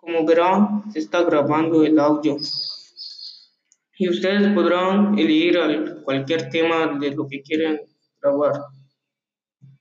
Como verán, se está grabando el audio. Y ustedes podrán elegir cualquier tema de lo que quieren grabar.